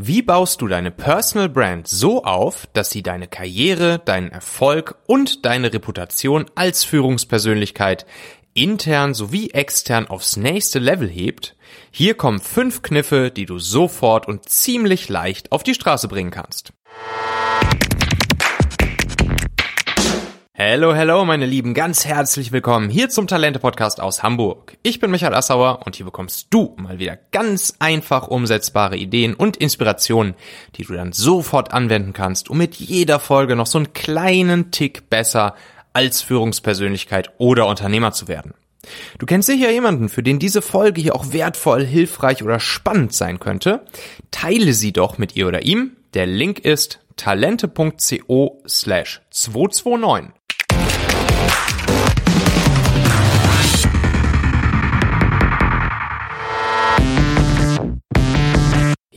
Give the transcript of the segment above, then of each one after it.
Wie baust du deine Personal Brand so auf, dass sie deine Karriere, deinen Erfolg und deine Reputation als Führungspersönlichkeit intern sowie extern aufs nächste Level hebt? Hier kommen fünf Kniffe, die du sofort und ziemlich leicht auf die Straße bringen kannst. Hello, hello, meine Lieben, ganz herzlich willkommen hier zum Talente-Podcast aus Hamburg. Ich bin Michael Assauer und hier bekommst du mal wieder ganz einfach umsetzbare Ideen und Inspirationen, die du dann sofort anwenden kannst, um mit jeder Folge noch so einen kleinen Tick besser als Führungspersönlichkeit oder Unternehmer zu werden. Du kennst sicher jemanden, für den diese Folge hier auch wertvoll, hilfreich oder spannend sein könnte. Teile sie doch mit ihr oder ihm. Der Link ist talente.co slash 229.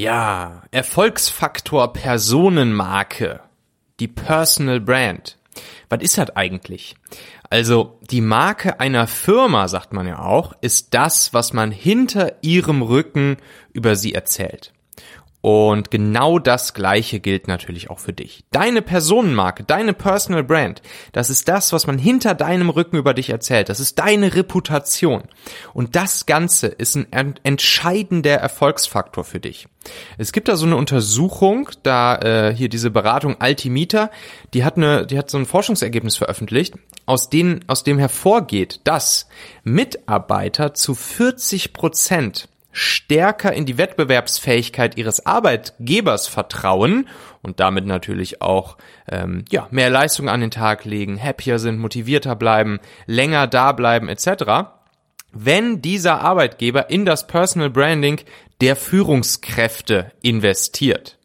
Ja, Erfolgsfaktor Personenmarke. Die Personal Brand. Was ist das eigentlich? Also, die Marke einer Firma, sagt man ja auch, ist das, was man hinter ihrem Rücken über sie erzählt. Und genau das Gleiche gilt natürlich auch für dich. Deine Personenmarke, deine Personal Brand, das ist das, was man hinter deinem Rücken über dich erzählt. Das ist deine Reputation. Und das Ganze ist ein entscheidender Erfolgsfaktor für dich. Es gibt da so eine Untersuchung, da äh, hier diese Beratung Altimeter, die hat eine, die hat so ein Forschungsergebnis veröffentlicht, aus dem aus dem hervorgeht, dass Mitarbeiter zu 40 Prozent stärker in die Wettbewerbsfähigkeit ihres Arbeitgebers vertrauen und damit natürlich auch ähm, ja mehr Leistung an den Tag legen, happier sind, motivierter bleiben, länger da bleiben etc. Wenn dieser Arbeitgeber in das Personal Branding der Führungskräfte investiert.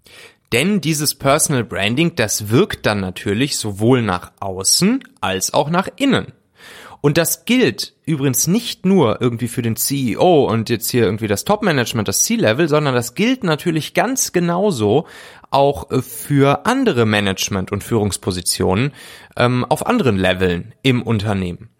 Denn dieses Personal Branding, das wirkt dann natürlich sowohl nach außen als auch nach innen. Und das gilt übrigens nicht nur irgendwie für den CEO und jetzt hier irgendwie das Top-Management, das C-Level, sondern das gilt natürlich ganz genauso auch äh, für andere Management- und Führungspositionen ähm, auf anderen Leveln im Unternehmen.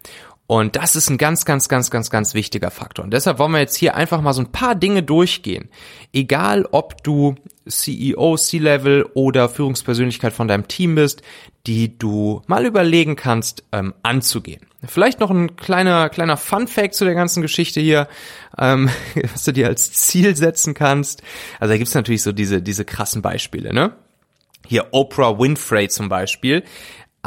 Und das ist ein ganz, ganz, ganz, ganz, ganz wichtiger Faktor. Und deshalb wollen wir jetzt hier einfach mal so ein paar Dinge durchgehen. Egal, ob du CEO, C-Level oder Führungspersönlichkeit von deinem Team bist, die du mal überlegen kannst, ähm, anzugehen. Vielleicht noch ein kleiner, kleiner Fun-Fact zu der ganzen Geschichte hier, ähm, was du dir als Ziel setzen kannst. Also da gibt's natürlich so diese, diese krassen Beispiele, ne? Hier Oprah Winfrey zum Beispiel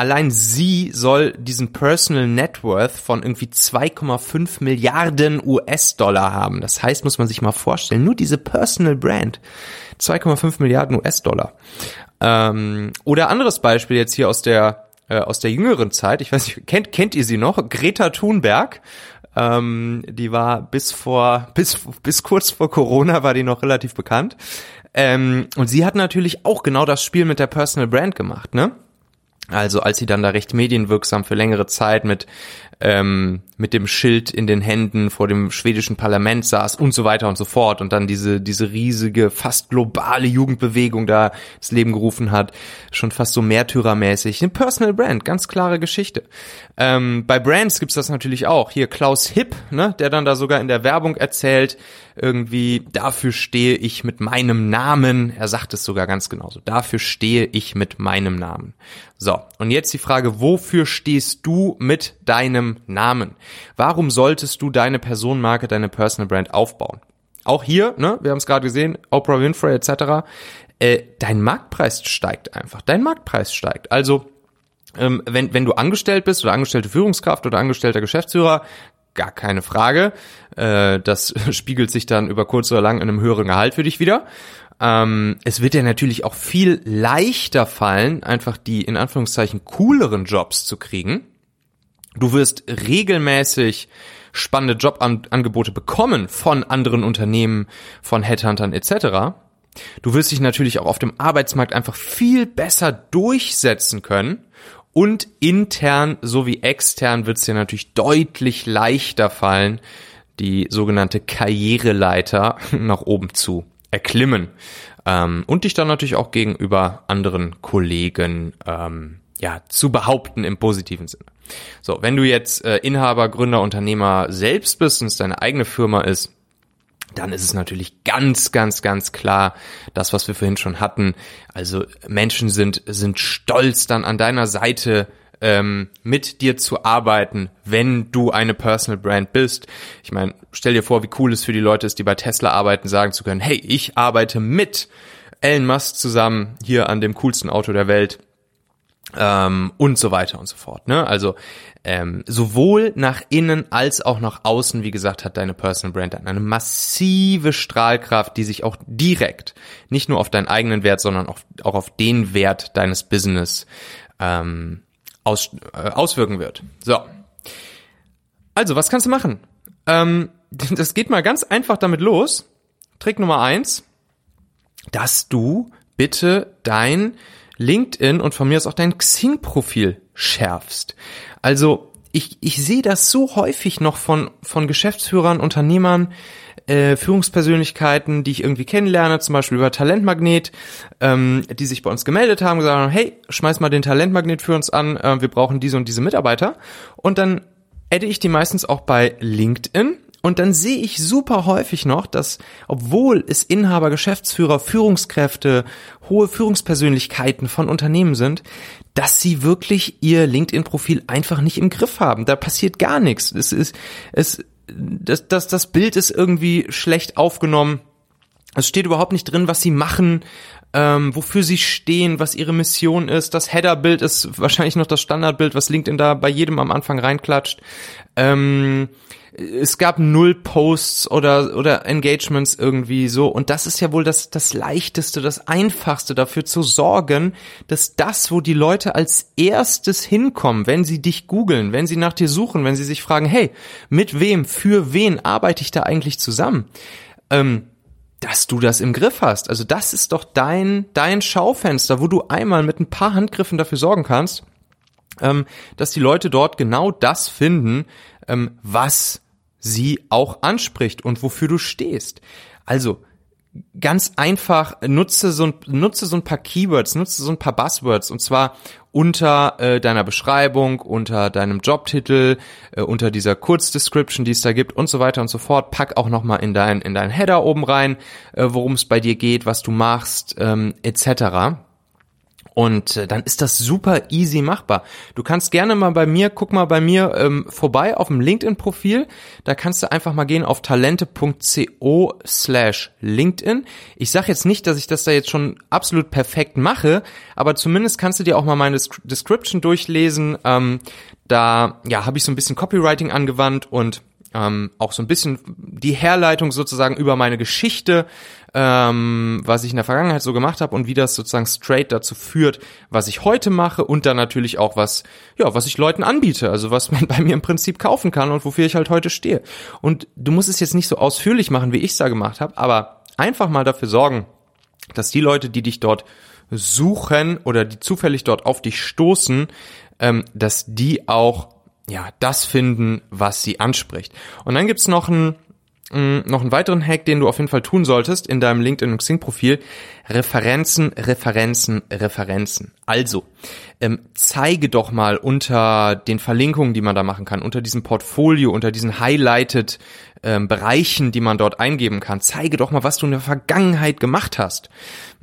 allein sie soll diesen Personal Net Worth von irgendwie 2,5 Milliarden US-Dollar haben. Das heißt, muss man sich mal vorstellen, nur diese Personal Brand. 2,5 Milliarden US-Dollar. Ähm, oder anderes Beispiel jetzt hier aus der äh, aus der jüngeren Zeit. Ich weiß nicht, kennt kennt ihr sie noch? Greta Thunberg. Ähm, die war bis vor bis bis kurz vor Corona war die noch relativ bekannt. Ähm, und sie hat natürlich auch genau das Spiel mit der Personal Brand gemacht, ne? Also als sie dann da recht medienwirksam für längere Zeit mit ähm, mit dem Schild in den Händen vor dem schwedischen Parlament saß und so weiter und so fort und dann diese diese riesige fast globale Jugendbewegung da ins Leben gerufen hat, schon fast so märtyrermäßig. Eine Personal Brand, ganz klare Geschichte. Ähm, bei Brands gibt's das natürlich auch. Hier Klaus Hipp, ne, der dann da sogar in der Werbung erzählt, irgendwie dafür stehe ich mit meinem Namen. Er sagt es sogar ganz genauso. Dafür stehe ich mit meinem Namen. So, und jetzt die Frage, wofür stehst du mit deinem Namen? Warum solltest du deine Personenmarke, deine Personal Brand aufbauen? Auch hier, ne, wir haben es gerade gesehen, Oprah Winfrey etc., äh, dein Marktpreis steigt einfach. Dein Marktpreis steigt. Also ähm, wenn, wenn du angestellt bist oder angestellte Führungskraft oder angestellter Geschäftsführer, gar keine Frage. Äh, das spiegelt sich dann über kurz oder lang in einem höheren Gehalt für dich wieder. Ähm, es wird dir natürlich auch viel leichter fallen, einfach die in Anführungszeichen cooleren Jobs zu kriegen. Du wirst regelmäßig spannende Jobangebote bekommen von anderen Unternehmen, von Headhuntern etc. Du wirst dich natürlich auch auf dem Arbeitsmarkt einfach viel besser durchsetzen können und intern sowie extern wird es dir natürlich deutlich leichter fallen, die sogenannte Karriereleiter nach oben zu erklimmen ähm, und dich dann natürlich auch gegenüber anderen Kollegen ähm, ja zu behaupten im positiven Sinne. So, wenn du jetzt äh, Inhaber, Gründer, Unternehmer selbst bist und es deine eigene Firma ist, dann ist es natürlich ganz, ganz, ganz klar, das, was wir vorhin schon hatten. Also Menschen sind, sind stolz dann an deiner Seite ähm, mit dir zu arbeiten, wenn du eine Personal Brand bist. Ich meine, stell dir vor, wie cool es für die Leute ist, die bei Tesla arbeiten, sagen zu können, hey, ich arbeite mit Elon Musk zusammen hier an dem coolsten Auto der Welt ähm, und so weiter und so fort. Ne? Also ähm, sowohl nach innen als auch nach außen, wie gesagt, hat deine Personal Brand eine massive Strahlkraft, die sich auch direkt nicht nur auf deinen eigenen Wert, sondern auch, auch auf den Wert deines Business ähm, aus, äh, auswirken wird. So. Also, was kannst du machen? Ähm, das geht mal ganz einfach damit los. Trick Nummer eins, dass du bitte dein LinkedIn und von mir aus auch dein Xing-Profil schärfst. Also ich, ich sehe das so häufig noch von, von Geschäftsführern, Unternehmern, äh, Führungspersönlichkeiten, die ich irgendwie kennenlerne, zum Beispiel über Talentmagnet, ähm, die sich bei uns gemeldet haben, gesagt haben, hey, schmeiß mal den Talentmagnet für uns an, äh, wir brauchen diese und diese Mitarbeiter. Und dann adde ich die meistens auch bei LinkedIn und dann sehe ich super häufig noch, dass obwohl es Inhaber, Geschäftsführer, Führungskräfte, hohe Führungspersönlichkeiten von Unternehmen sind, dass sie wirklich ihr LinkedIn-Profil einfach nicht im Griff haben. Da passiert gar nichts. Es ist, es, das, das, das Bild ist irgendwie schlecht aufgenommen. Es steht überhaupt nicht drin, was sie machen, ähm, wofür sie stehen, was ihre Mission ist. Das Header-Bild ist wahrscheinlich noch das Standardbild, was LinkedIn da bei jedem am Anfang reinklatscht. Ähm, es gab null Posts oder, oder Engagements irgendwie so. Und das ist ja wohl das, das leichteste, das einfachste dafür zu sorgen, dass das, wo die Leute als erstes hinkommen, wenn sie dich googeln, wenn sie nach dir suchen, wenn sie sich fragen, hey, mit wem, für wen arbeite ich da eigentlich zusammen? Ähm, dass du das im Griff hast. Also das ist doch dein, dein Schaufenster, wo du einmal mit ein paar Handgriffen dafür sorgen kannst, ähm, dass die Leute dort genau das finden, ähm, was sie auch anspricht und wofür du stehst. Also ganz einfach nutze so ein, nutze so ein paar Keywords, nutze so ein paar Buzzwords und zwar unter äh, deiner Beschreibung, unter deinem Jobtitel, äh, unter dieser Kurzdescription, die es da gibt und so weiter und so fort. Pack auch noch mal in dein in dein Header oben rein, äh, worum es bei dir geht, was du machst, ähm, etc. Und äh, dann ist das super easy machbar. Du kannst gerne mal bei mir, guck mal bei mir ähm, vorbei auf dem LinkedIn-Profil. Da kannst du einfach mal gehen auf talente.co slash LinkedIn. Ich sage jetzt nicht, dass ich das da jetzt schon absolut perfekt mache, aber zumindest kannst du dir auch mal meine Description durchlesen. Ähm, da ja, habe ich so ein bisschen Copywriting angewandt und ähm, auch so ein bisschen die Herleitung sozusagen über meine Geschichte, ähm, was ich in der Vergangenheit so gemacht habe und wie das sozusagen straight dazu führt, was ich heute mache und dann natürlich auch was, ja, was ich Leuten anbiete, also was man bei mir im Prinzip kaufen kann und wofür ich halt heute stehe. Und du musst es jetzt nicht so ausführlich machen, wie ich es da gemacht habe, aber einfach mal dafür sorgen, dass die Leute, die dich dort suchen oder die zufällig dort auf dich stoßen, ähm, dass die auch ja, das finden, was sie anspricht. Und dann gibt's noch einen, mm, noch einen weiteren Hack, den du auf jeden Fall tun solltest in deinem LinkedIn und Xing-Profil. Referenzen, Referenzen, Referenzen. Also, ähm, zeige doch mal unter den Verlinkungen, die man da machen kann, unter diesem Portfolio, unter diesen highlighted ähm, Bereichen, die man dort eingeben kann, zeige doch mal, was du in der Vergangenheit gemacht hast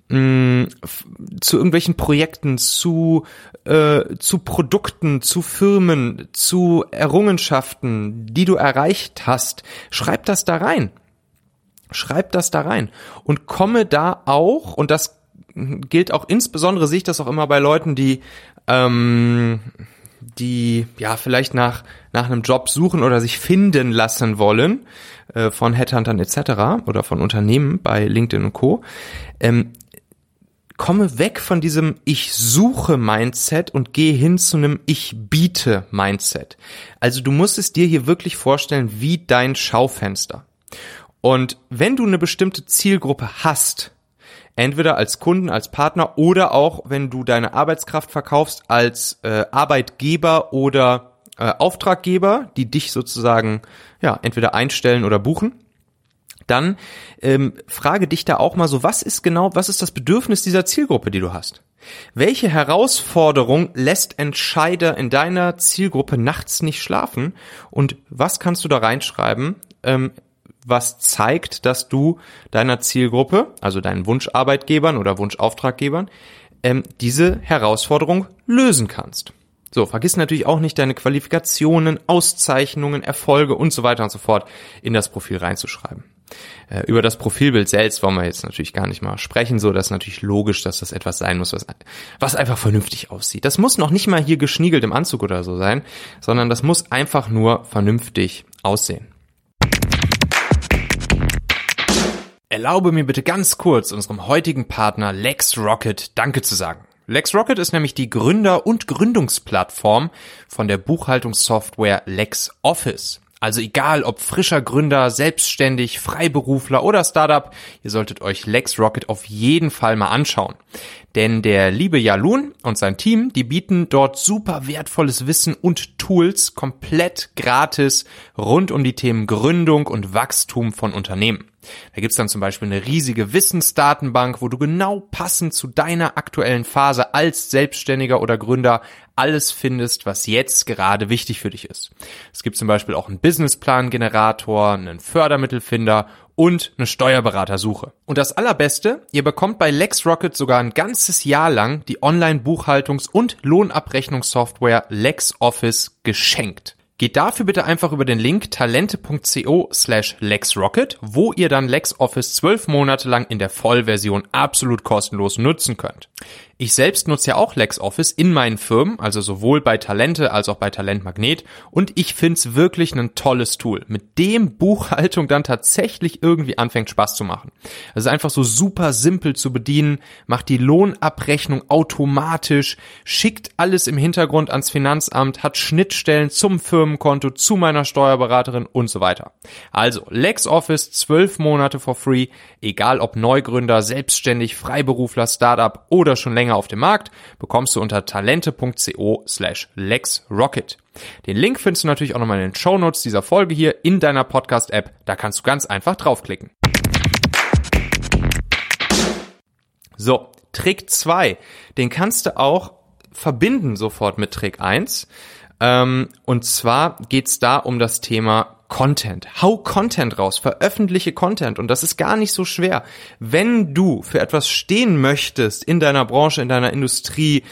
zu irgendwelchen Projekten, zu, äh, zu Produkten, zu Firmen, zu Errungenschaften, die du erreicht hast. Schreib das da rein. Schreib das da rein. Und komme da auch, und das gilt auch insbesondere, sehe ich das auch immer bei Leuten, die, ähm, die ja vielleicht nach, nach einem Job suchen oder sich finden lassen wollen äh, von Headhuntern etc. oder von Unternehmen bei LinkedIn und Co. Ähm, komme weg von diesem Ich suche Mindset und gehe hin zu einem Ich biete Mindset. Also du musst es dir hier wirklich vorstellen wie dein Schaufenster. Und wenn du eine bestimmte Zielgruppe hast, entweder als Kunden, als Partner oder auch, wenn du deine Arbeitskraft verkaufst, als äh, Arbeitgeber oder äh, Auftraggeber, die dich sozusagen ja entweder einstellen oder buchen, dann ähm, frage dich da auch mal so, was ist genau, was ist das Bedürfnis dieser Zielgruppe, die du hast? Welche Herausforderung lässt Entscheider in deiner Zielgruppe nachts nicht schlafen? Und was kannst du da reinschreiben? Ähm, was zeigt, dass du deiner Zielgruppe, also deinen Wunscharbeitgebern oder Wunschauftraggebern, ähm, diese Herausforderung lösen kannst. So, vergiss natürlich auch nicht deine Qualifikationen, Auszeichnungen, Erfolge und so weiter und so fort in das Profil reinzuschreiben. Äh, über das Profilbild selbst wollen wir jetzt natürlich gar nicht mal sprechen, so das ist natürlich logisch, dass das etwas sein muss, was, was einfach vernünftig aussieht. Das muss noch nicht mal hier geschniegelt im Anzug oder so sein, sondern das muss einfach nur vernünftig aussehen. Erlaube mir bitte ganz kurz unserem heutigen Partner LexRocket Danke zu sagen. LexRocket ist nämlich die Gründer- und Gründungsplattform von der Buchhaltungssoftware LexOffice. Also egal ob frischer Gründer, selbstständig, Freiberufler oder Startup, ihr solltet euch LexRocket auf jeden Fall mal anschauen. Denn der liebe Jalun und sein Team, die bieten dort super wertvolles Wissen und Tools komplett gratis rund um die Themen Gründung und Wachstum von Unternehmen. Da gibt's dann zum Beispiel eine riesige Wissensdatenbank, wo du genau passend zu deiner aktuellen Phase als Selbstständiger oder Gründer alles findest, was jetzt gerade wichtig für dich ist. Es gibt zum Beispiel auch einen Businessplan-Generator, einen Fördermittelfinder und eine Steuerberatersuche. Und das allerbeste, ihr bekommt bei LexRocket sogar ein ganzes Jahr lang die Online-Buchhaltungs- und Lohnabrechnungssoftware LexOffice geschenkt. Geht dafür bitte einfach über den Link talente.co slash LexRocket, wo ihr dann LexOffice zwölf Monate lang in der Vollversion absolut kostenlos nutzen könnt. Ich selbst nutze ja auch LexOffice in meinen Firmen, also sowohl bei Talente als auch bei Talent Magnet und ich find's wirklich ein tolles Tool, mit dem Buchhaltung dann tatsächlich irgendwie anfängt Spaß zu machen. Es ist einfach so super simpel zu bedienen, macht die Lohnabrechnung automatisch, schickt alles im Hintergrund ans Finanzamt, hat Schnittstellen zum Firmenkonto, zu meiner Steuerberaterin und so weiter. Also LexOffice zwölf Monate for free, egal ob Neugründer, selbstständig, Freiberufler, Startup oder schon länger länger auf dem Markt, bekommst du unter talente.co slash lexrocket. Den Link findest du natürlich auch nochmal in den Show Notes dieser Folge hier in deiner Podcast-App. Da kannst du ganz einfach draufklicken. So, Trick 2. Den kannst du auch verbinden sofort mit Trick 1. Ähm, und zwar geht's da um das Thema Content. Hau Content raus, veröffentliche Content und das ist gar nicht so schwer. Wenn du für etwas stehen möchtest in deiner Branche, in deiner Industrie,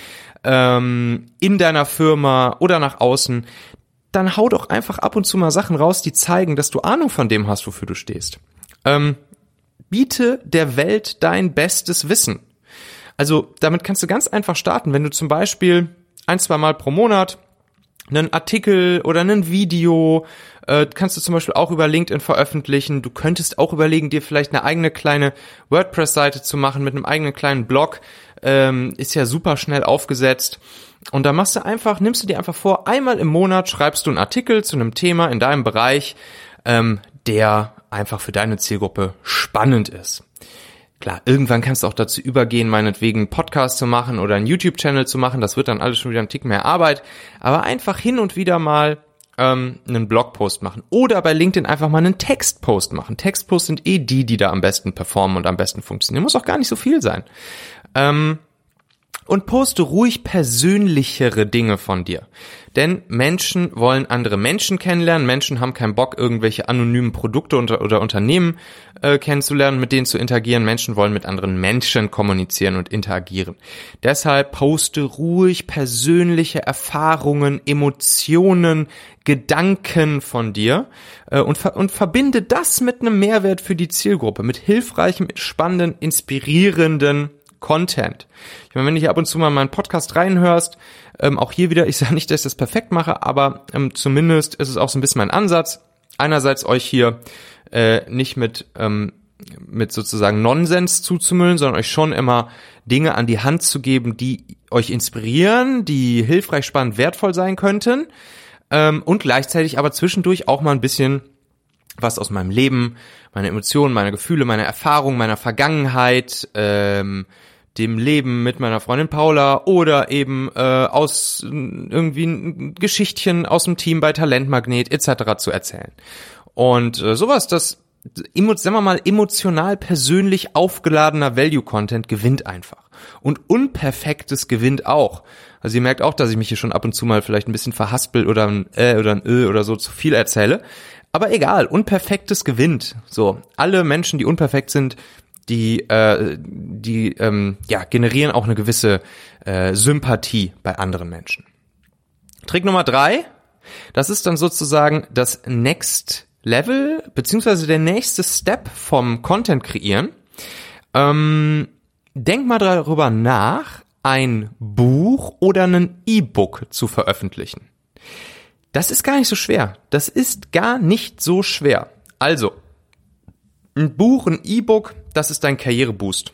ähm, in deiner Firma oder nach außen, dann hau doch einfach ab und zu mal Sachen raus, die zeigen, dass du Ahnung von dem hast, wofür du stehst. Ähm, biete der Welt dein bestes Wissen. Also damit kannst du ganz einfach starten, wenn du zum Beispiel ein, zwei Mal pro Monat einen Artikel oder ein Video äh, kannst du zum Beispiel auch über LinkedIn veröffentlichen. Du könntest auch überlegen, dir vielleicht eine eigene kleine WordPress-Seite zu machen mit einem eigenen kleinen Blog. Ähm, ist ja super schnell aufgesetzt. Und da machst du einfach, nimmst du dir einfach vor, einmal im Monat schreibst du einen Artikel zu einem Thema in deinem Bereich, ähm, der einfach für deine Zielgruppe spannend ist. Klar, irgendwann kannst du auch dazu übergehen, meinetwegen einen Podcast zu machen oder einen YouTube-Channel zu machen. Das wird dann alles schon wieder ein Tick mehr Arbeit. Aber einfach hin und wieder mal ähm, einen Blogpost machen oder bei LinkedIn einfach mal einen Textpost machen. Textposts sind eh die, die da am besten performen und am besten funktionieren. Muss auch gar nicht so viel sein. Ähm, und poste ruhig persönlichere Dinge von dir. Denn Menschen wollen andere Menschen kennenlernen. Menschen haben keinen Bock, irgendwelche anonymen Produkte oder, oder Unternehmen äh, kennenzulernen, mit denen zu interagieren. Menschen wollen mit anderen Menschen kommunizieren und interagieren. Deshalb poste ruhig persönliche Erfahrungen, Emotionen, Gedanken von dir äh, und, ver und verbinde das mit einem Mehrwert für die Zielgruppe, mit hilfreichem, spannenden, inspirierenden Content. Ich meine, wenn du hier ab und zu mal meinen Podcast reinhörst, ähm, auch hier wieder, ich sage nicht, dass ich das perfekt mache, aber ähm, zumindest ist es auch so ein bisschen mein Ansatz, einerseits euch hier äh, nicht mit ähm, mit sozusagen Nonsens zuzumüllen, sondern euch schon immer Dinge an die Hand zu geben, die euch inspirieren, die hilfreich, spannend, wertvoll sein könnten ähm, und gleichzeitig aber zwischendurch auch mal ein bisschen was aus meinem Leben, meine Emotionen, meine Gefühle, meine Erfahrungen, meiner Vergangenheit, ähm, dem Leben mit meiner Freundin Paula oder eben äh, aus irgendwie ein Geschichtchen aus dem Team bei Talentmagnet etc. zu erzählen. Und äh, sowas, das sagen wir mal, emotional persönlich aufgeladener Value-Content gewinnt einfach. Und Unperfektes gewinnt auch. Also ihr merkt auch, dass ich mich hier schon ab und zu mal vielleicht ein bisschen verhaspel oder ein äh oder ein ö oder so zu viel erzähle. Aber egal, Unperfektes gewinnt. So, alle Menschen, die unperfekt sind, die, äh, die ähm, ja, generieren auch eine gewisse äh, Sympathie bei anderen Menschen. Trick Nummer drei, das ist dann sozusagen das Next Level, beziehungsweise der nächste Step vom Content kreieren. Ähm, denk mal darüber nach, ein Buch oder ein E-Book zu veröffentlichen. Das ist gar nicht so schwer. Das ist gar nicht so schwer. Also, ein Buch, ein E-Book, das ist dein Karriereboost.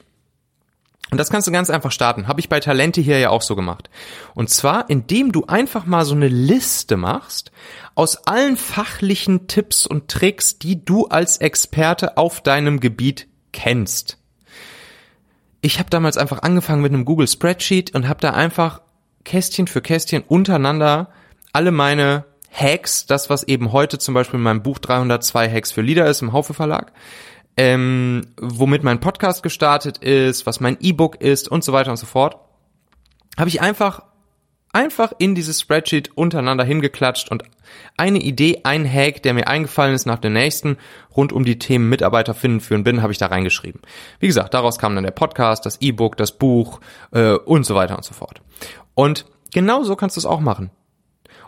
Und das kannst du ganz einfach starten. Habe ich bei Talente hier ja auch so gemacht. Und zwar, indem du einfach mal so eine Liste machst aus allen fachlichen Tipps und Tricks, die du als Experte auf deinem Gebiet kennst. Ich habe damals einfach angefangen mit einem Google Spreadsheet und habe da einfach Kästchen für Kästchen untereinander alle meine Hacks, das was eben heute zum Beispiel in meinem Buch 302 Hacks für Leader ist im Haufe Verlag, ähm, womit mein Podcast gestartet ist, was mein E-Book ist und so weiter und so fort, habe ich einfach einfach in dieses Spreadsheet untereinander hingeklatscht und eine Idee, ein Hack, der mir eingefallen ist nach dem nächsten, rund um die Themen Mitarbeiter finden, führen, bin, habe ich da reingeschrieben. Wie gesagt, daraus kam dann der Podcast, das E-Book, das Buch äh, und so weiter und so fort. Und genau so kannst du es auch machen.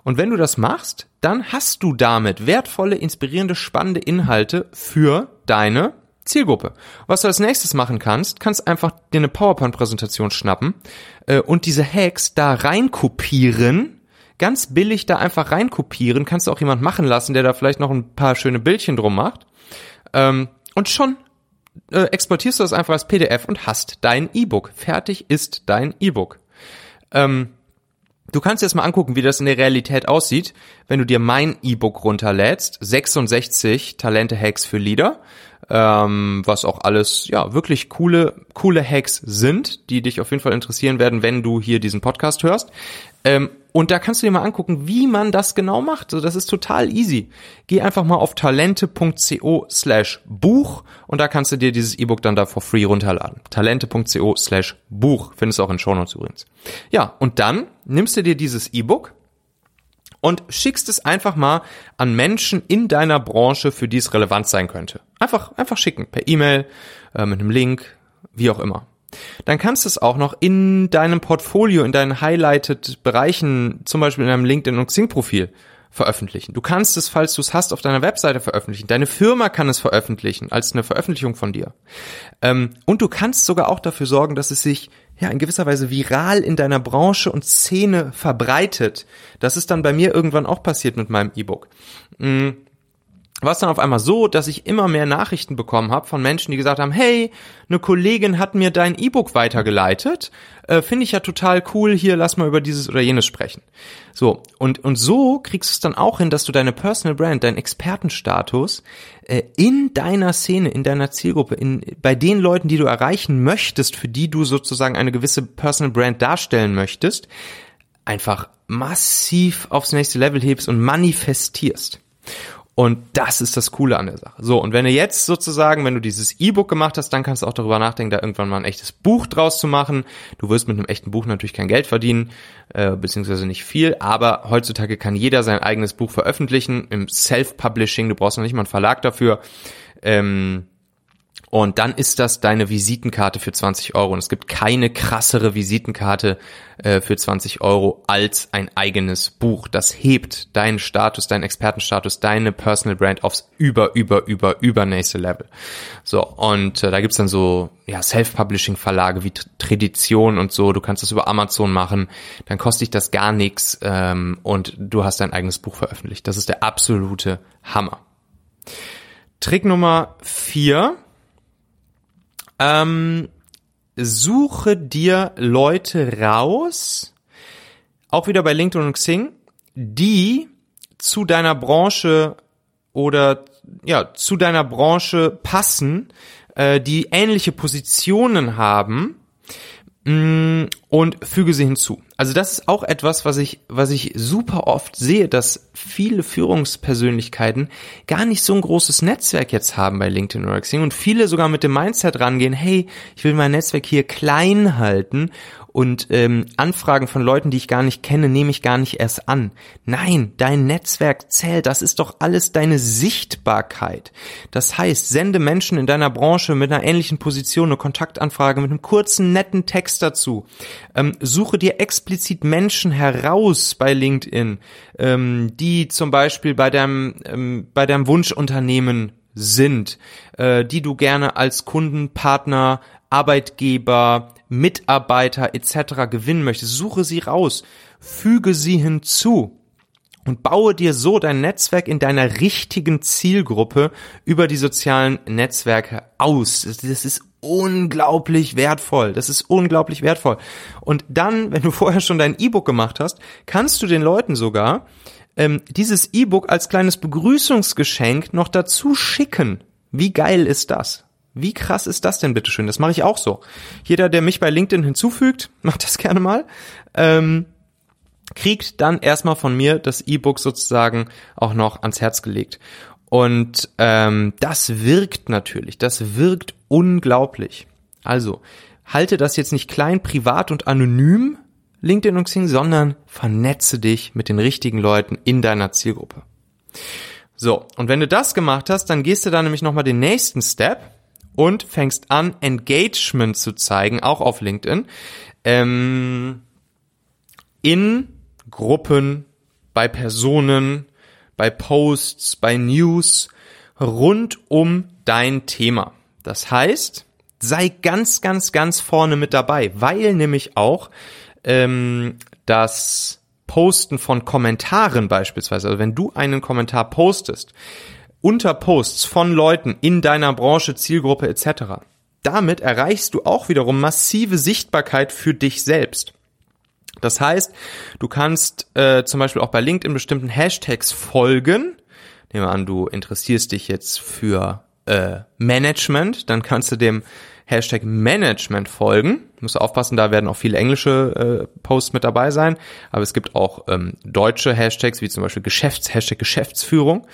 Und wenn du das machst, dann hast du damit wertvolle, inspirierende, spannende Inhalte für deine Zielgruppe. Was du als nächstes machen kannst, kannst einfach dir eine PowerPoint-Präsentation schnappen äh, und diese Hacks da reinkopieren, ganz billig da einfach reinkopieren, kannst du auch jemand machen lassen, der da vielleicht noch ein paar schöne Bildchen drum macht. Ähm, und schon äh, exportierst du das einfach als PDF und hast dein E-Book. Fertig ist dein E-Book. Ähm, Du kannst jetzt mal angucken, wie das in der Realität aussieht, wenn du dir mein E-Book runterlädst, 66 Talente-Hacks für Leader, ähm, was auch alles ja wirklich coole coole Hacks sind, die dich auf jeden Fall interessieren werden, wenn du hier diesen Podcast hörst. Ähm, und da kannst du dir mal angucken, wie man das genau macht. So, das ist total easy. Geh einfach mal auf talente.co slash Buch und da kannst du dir dieses E-Book dann da for free runterladen. Talente.co slash Buch. Findest du auch in Shownotes übrigens. Ja, und dann nimmst du dir dieses E-Book und schickst es einfach mal an Menschen in deiner Branche, für die es relevant sein könnte. Einfach, einfach schicken. Per E-Mail, äh, mit einem Link, wie auch immer dann kannst du es auch noch in deinem Portfolio, in deinen highlighted Bereichen, zum Beispiel in deinem LinkedIn und Xing Profil veröffentlichen. Du kannst es, falls du es hast, auf deiner Webseite veröffentlichen. Deine Firma kann es veröffentlichen als eine Veröffentlichung von dir. Ähm, und du kannst sogar auch dafür sorgen, dass es sich ja in gewisser Weise viral in deiner Branche und Szene verbreitet. Das ist dann bei mir irgendwann auch passiert mit meinem E-Book. Mhm war es dann auf einmal so, dass ich immer mehr Nachrichten bekommen habe von Menschen, die gesagt haben, hey, eine Kollegin hat mir dein E-Book weitergeleitet, äh, finde ich ja total cool, hier lass mal über dieses oder jenes sprechen. So, und, und so kriegst du es dann auch hin, dass du deine Personal Brand, deinen Expertenstatus äh, in deiner Szene, in deiner Zielgruppe, in, bei den Leuten, die du erreichen möchtest, für die du sozusagen eine gewisse Personal Brand darstellen möchtest, einfach massiv aufs nächste Level hebst und manifestierst. Und das ist das Coole an der Sache. So, und wenn du jetzt sozusagen, wenn du dieses E-Book gemacht hast, dann kannst du auch darüber nachdenken, da irgendwann mal ein echtes Buch draus zu machen. Du wirst mit einem echten Buch natürlich kein Geld verdienen, äh, beziehungsweise nicht viel, aber heutzutage kann jeder sein eigenes Buch veröffentlichen im Self-Publishing. Du brauchst noch nicht mal einen Verlag dafür. Ähm, und dann ist das deine Visitenkarte für 20 Euro. Und es gibt keine krassere Visitenkarte äh, für 20 Euro als ein eigenes Buch. Das hebt deinen Status, deinen Expertenstatus, deine Personal Brand aufs über, über, über, übernächste Level. So, und äh, da gibt's dann so ja, Self-Publishing-Verlage wie Tradition und so. Du kannst das über Amazon machen. Dann kostet dich das gar nichts ähm, und du hast dein eigenes Buch veröffentlicht. Das ist der absolute Hammer. Trick Nummer vier ähm, suche dir Leute raus, auch wieder bei LinkedIn und Xing, die zu deiner Branche oder ja, zu deiner Branche passen, äh, die ähnliche Positionen haben und füge sie hinzu. Also das ist auch etwas, was ich, was ich super oft sehe, dass viele Führungspersönlichkeiten gar nicht so ein großes Netzwerk jetzt haben bei LinkedIn oder Xing und viele sogar mit dem Mindset rangehen, hey, ich will mein Netzwerk hier klein halten und ähm, Anfragen von Leuten, die ich gar nicht kenne, nehme ich gar nicht erst an. Nein, dein Netzwerk zählt. Das ist doch alles deine Sichtbarkeit. Das heißt, sende Menschen in deiner Branche mit einer ähnlichen Position eine Kontaktanfrage mit einem kurzen, netten Text dazu. Ähm, suche dir explizit Menschen heraus bei LinkedIn, ähm, die zum Beispiel bei deinem, ähm, bei deinem Wunschunternehmen sind, äh, die du gerne als Kunden, Partner, Arbeitgeber, Mitarbeiter etc. gewinnen möchtest. Suche sie raus, füge sie hinzu und baue dir so dein Netzwerk in deiner richtigen Zielgruppe über die sozialen Netzwerke aus. Das ist unglaublich wertvoll. Das ist unglaublich wertvoll. Und dann, wenn du vorher schon dein E-Book gemacht hast, kannst du den Leuten sogar ähm, dieses E-Book als kleines Begrüßungsgeschenk noch dazu schicken. Wie geil ist das? Wie krass ist das denn, bitteschön? Das mache ich auch so. Jeder, der mich bei LinkedIn hinzufügt, macht das gerne mal, ähm, kriegt dann erstmal von mir das E-Book sozusagen auch noch ans Herz gelegt. Und ähm, das wirkt natürlich, das wirkt unglaublich. Also, halte das jetzt nicht klein, privat und anonym, LinkedIn und Xing, sondern vernetze dich mit den richtigen Leuten in deiner Zielgruppe. So, und wenn du das gemacht hast, dann gehst du da nämlich nochmal den nächsten Step und fängst an, Engagement zu zeigen, auch auf LinkedIn, ähm, in Gruppen, bei Personen, bei Posts, bei News rund um dein Thema. Das heißt, sei ganz, ganz, ganz vorne mit dabei, weil nämlich auch ähm, das Posten von Kommentaren beispielsweise, also wenn du einen Kommentar postest, unter Posts von Leuten in deiner Branche, Zielgruppe etc., damit erreichst du auch wiederum massive Sichtbarkeit für dich selbst. Das heißt, du kannst äh, zum Beispiel auch bei LinkedIn bestimmten Hashtags folgen. Nehmen wir an, du interessierst dich jetzt für äh, Management, dann kannst du dem Hashtag Management folgen. Muss aufpassen, da werden auch viele englische äh, Posts mit dabei sein, aber es gibt auch ähm, deutsche Hashtags, wie zum Beispiel Geschäfts Hashtag Geschäftsführung.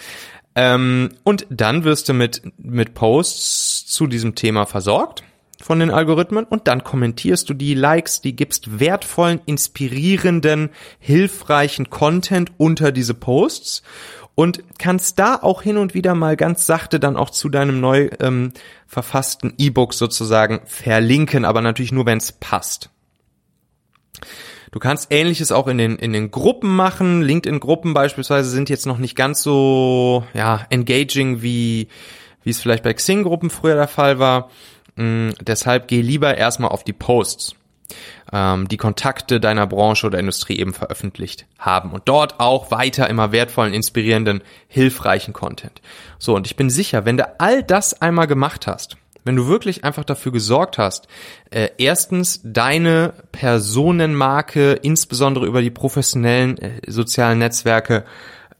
Ähm, und dann wirst du mit, mit Posts zu diesem Thema versorgt von den Algorithmen und dann kommentierst du die Likes, die gibst wertvollen, inspirierenden, hilfreichen Content unter diese Posts und kannst da auch hin und wieder mal ganz sachte dann auch zu deinem neu ähm, verfassten E-Book sozusagen verlinken, aber natürlich nur, wenn es passt. Du kannst ähnliches auch in den, in den Gruppen machen. LinkedIn-Gruppen beispielsweise sind jetzt noch nicht ganz so, ja, engaging wie, wie es vielleicht bei Xing-Gruppen früher der Fall war. Mm, deshalb geh lieber erstmal auf die Posts ähm, die Kontakte deiner Branche oder Industrie eben veröffentlicht haben und dort auch weiter immer wertvollen, inspirierenden, hilfreichen Content. So, und ich bin sicher, wenn du all das einmal gemacht hast, wenn du wirklich einfach dafür gesorgt hast, äh, erstens deine Personenmarke, insbesondere über die professionellen äh, sozialen Netzwerke,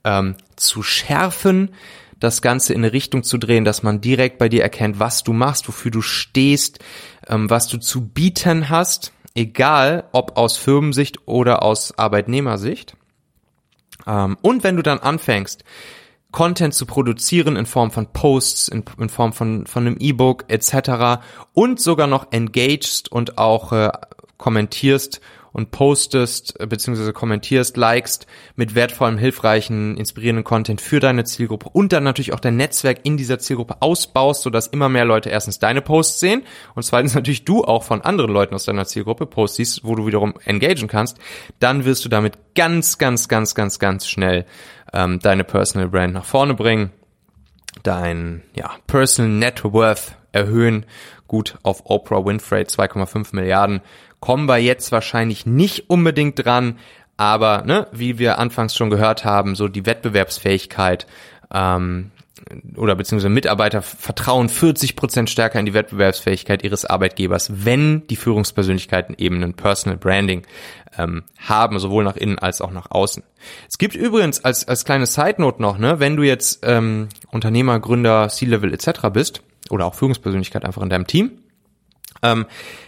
ähm, zu schärfen, das Ganze in eine Richtung zu drehen, dass man direkt bei dir erkennt, was du machst, wofür du stehst, ähm, was du zu bieten hast, egal ob aus Firmensicht oder aus Arbeitnehmersicht. Ähm, und wenn du dann anfängst, Content zu produzieren in Form von Posts, in, in Form von, von einem E-Book etc. und sogar noch engaged und auch äh, kommentierst und postest äh, beziehungsweise kommentierst, likest mit wertvollem, hilfreichen, inspirierenden Content für deine Zielgruppe und dann natürlich auch dein Netzwerk in dieser Zielgruppe ausbaust, sodass immer mehr Leute erstens deine Posts sehen und zweitens natürlich du auch von anderen Leuten aus deiner Zielgruppe Posts siehst, wo du wiederum engagen kannst, dann wirst du damit ganz, ganz, ganz, ganz, ganz schnell ähm, deine Personal Brand nach vorne bringen, dein ja, Personal Net Worth erhöhen, gut auf Oprah Winfrey 2,5 Milliarden. Kommen wir jetzt wahrscheinlich nicht unbedingt dran, aber ne, wie wir anfangs schon gehört haben, so die Wettbewerbsfähigkeit ähm, oder beziehungsweise Mitarbeiter vertrauen 40 Prozent stärker in die Wettbewerbsfähigkeit ihres Arbeitgebers, wenn die Führungspersönlichkeiten eben ein Personal Branding ähm, haben, sowohl nach innen als auch nach außen. Es gibt übrigens als, als kleine Side Note noch, ne, wenn du jetzt ähm, Unternehmer, Gründer, C-Level etc. bist oder auch Führungspersönlichkeit einfach in deinem Team, ähm,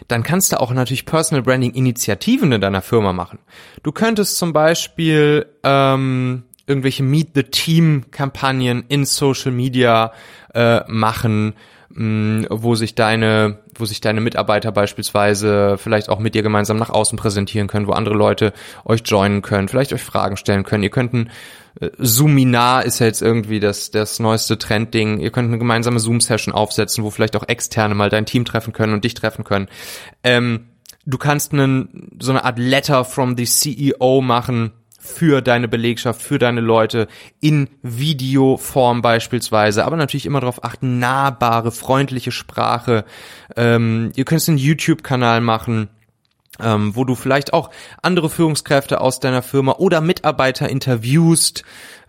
dann kannst du auch natürlich Personal Branding Initiativen in deiner Firma machen. Du könntest zum Beispiel ähm, irgendwelche Meet the Team Kampagnen in Social Media äh, machen. mh, wo sich deine, wo sich deine Mitarbeiter beispielsweise vielleicht auch mit dir gemeinsam nach außen präsentieren können, wo andere Leute euch joinen können, vielleicht euch Fragen stellen können. Ihr könnt ein äh, Zoominar ist ja jetzt irgendwie das, das neueste Trendding. Ihr könnt eine gemeinsame Zoom-Session aufsetzen, wo vielleicht auch Externe mal dein Team treffen können und dich treffen können. Ähm, du kannst einen, so eine Art Letter from the CEO machen, für deine Belegschaft, für deine Leute in Videoform beispielsweise, aber natürlich immer darauf achten, nahbare, freundliche Sprache. Ähm, ihr könnt einen YouTube-Kanal machen, ähm, wo du vielleicht auch andere Führungskräfte aus deiner Firma oder Mitarbeiter interviewst.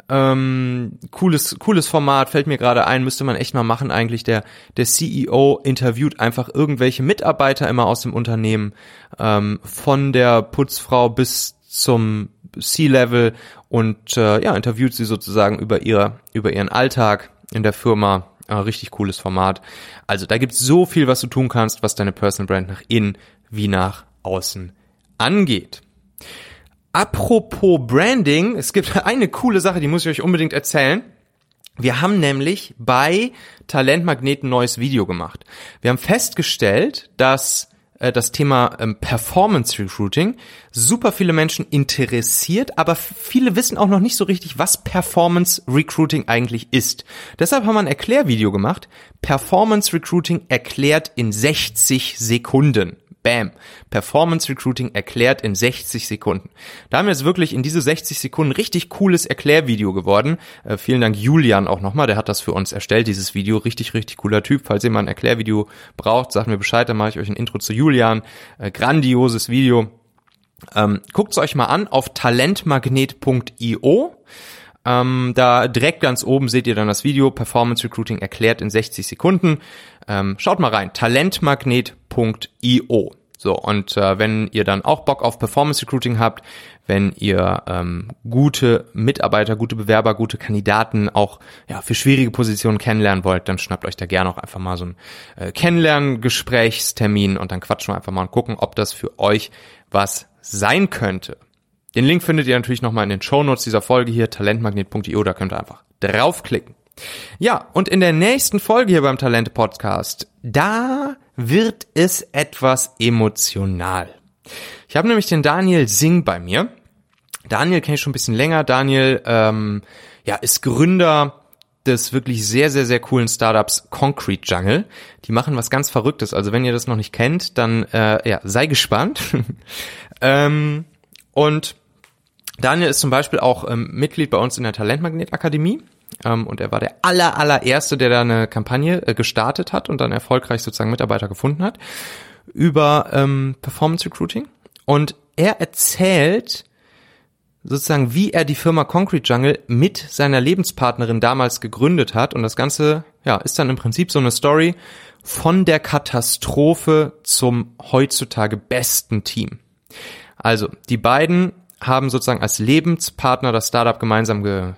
Ähm, cooles, cooles Format, fällt mir gerade ein, müsste man echt mal machen eigentlich. Der, der CEO interviewt einfach irgendwelche Mitarbeiter immer aus dem Unternehmen, ähm, von der Putzfrau bis zum C-Level und äh, ja, interviewt sie sozusagen über ihr, über ihren Alltag in der Firma. Äh, richtig cooles Format. Also da gibt's so viel, was du tun kannst, was deine Personal Brand nach innen wie nach außen angeht. Apropos Branding, es gibt eine coole Sache, die muss ich euch unbedingt erzählen. Wir haben nämlich bei Talentmagnet ein neues Video gemacht. Wir haben festgestellt, dass äh, das Thema ähm, Performance Recruiting super viele Menschen interessiert, aber viele wissen auch noch nicht so richtig, was Performance Recruiting eigentlich ist. Deshalb haben wir ein Erklärvideo gemacht. Performance Recruiting erklärt in 60 Sekunden. Bam. Performance Recruiting erklärt in 60 Sekunden. Da haben wir jetzt wirklich in diese 60 Sekunden richtig cooles Erklärvideo geworden. Äh, vielen Dank Julian auch nochmal, der hat das für uns erstellt, dieses Video. Richtig, richtig cooler Typ. Falls ihr mal ein Erklärvideo braucht, sagt mir Bescheid, dann mache ich euch ein Intro zu Julian. Äh, grandioses Video. Ähm, Guckt es euch mal an auf talentmagnet.io. Ähm, da direkt ganz oben seht ihr dann das Video Performance Recruiting erklärt in 60 Sekunden. Ähm, schaut mal rein, talentmagnet.io. So, und äh, wenn ihr dann auch Bock auf Performance Recruiting habt, wenn ihr ähm, gute Mitarbeiter, gute Bewerber, gute Kandidaten auch ja, für schwierige Positionen kennenlernen wollt, dann schnappt euch da gerne auch einfach mal so ein äh, Kennenlerngesprächstermin und dann quatschen wir einfach mal und gucken, ob das für euch was sein könnte. Den Link findet ihr natürlich nochmal in den Show Notes dieser Folge hier, talentmagnet.io, da könnt ihr einfach draufklicken. Ja, und in der nächsten Folge hier beim Talente Podcast, da wird es etwas emotional. Ich habe nämlich den Daniel Singh bei mir. Daniel kenne ich schon ein bisschen länger. Daniel ähm, ja, ist Gründer des wirklich sehr, sehr, sehr coolen Startups Concrete Jungle. Die machen was ganz Verrücktes. Also wenn ihr das noch nicht kennt, dann äh, ja, sei gespannt. ähm, und Daniel ist zum Beispiel auch ähm, Mitglied bei uns in der Talentmagnet Akademie. Ähm, und er war der aller, allererste, der da eine Kampagne äh, gestartet hat und dann erfolgreich sozusagen Mitarbeiter gefunden hat über ähm, Performance Recruiting. Und er erzählt sozusagen, wie er die Firma Concrete Jungle mit seiner Lebenspartnerin damals gegründet hat. Und das Ganze, ja, ist dann im Prinzip so eine Story von der Katastrophe zum heutzutage besten Team. Also, die beiden haben sozusagen als Lebenspartner das Startup gemeinsam ge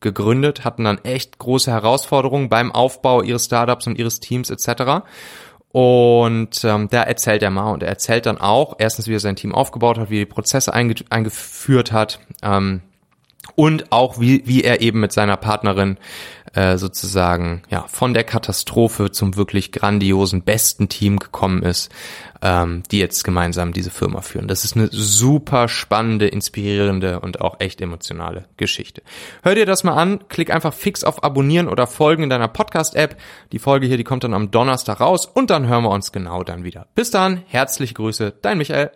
gegründet, hatten dann echt große Herausforderungen beim Aufbau ihres Startups und ihres Teams etc. Und ähm, da erzählt er mal und er erzählt dann auch erstens, wie er sein Team aufgebaut hat, wie er die Prozesse einge eingeführt hat ähm, und auch wie, wie er eben mit seiner Partnerin äh, sozusagen ja von der Katastrophe zum wirklich grandiosen besten Team gekommen ist, ähm, die jetzt gemeinsam diese Firma führen. Das ist eine super spannende, inspirierende und auch echt emotionale Geschichte. Hör dir das mal an, klick einfach fix auf Abonnieren oder Folgen in deiner Podcast-App. Die Folge hier, die kommt dann am Donnerstag raus und dann hören wir uns genau dann wieder. Bis dann, herzliche Grüße, dein Michael.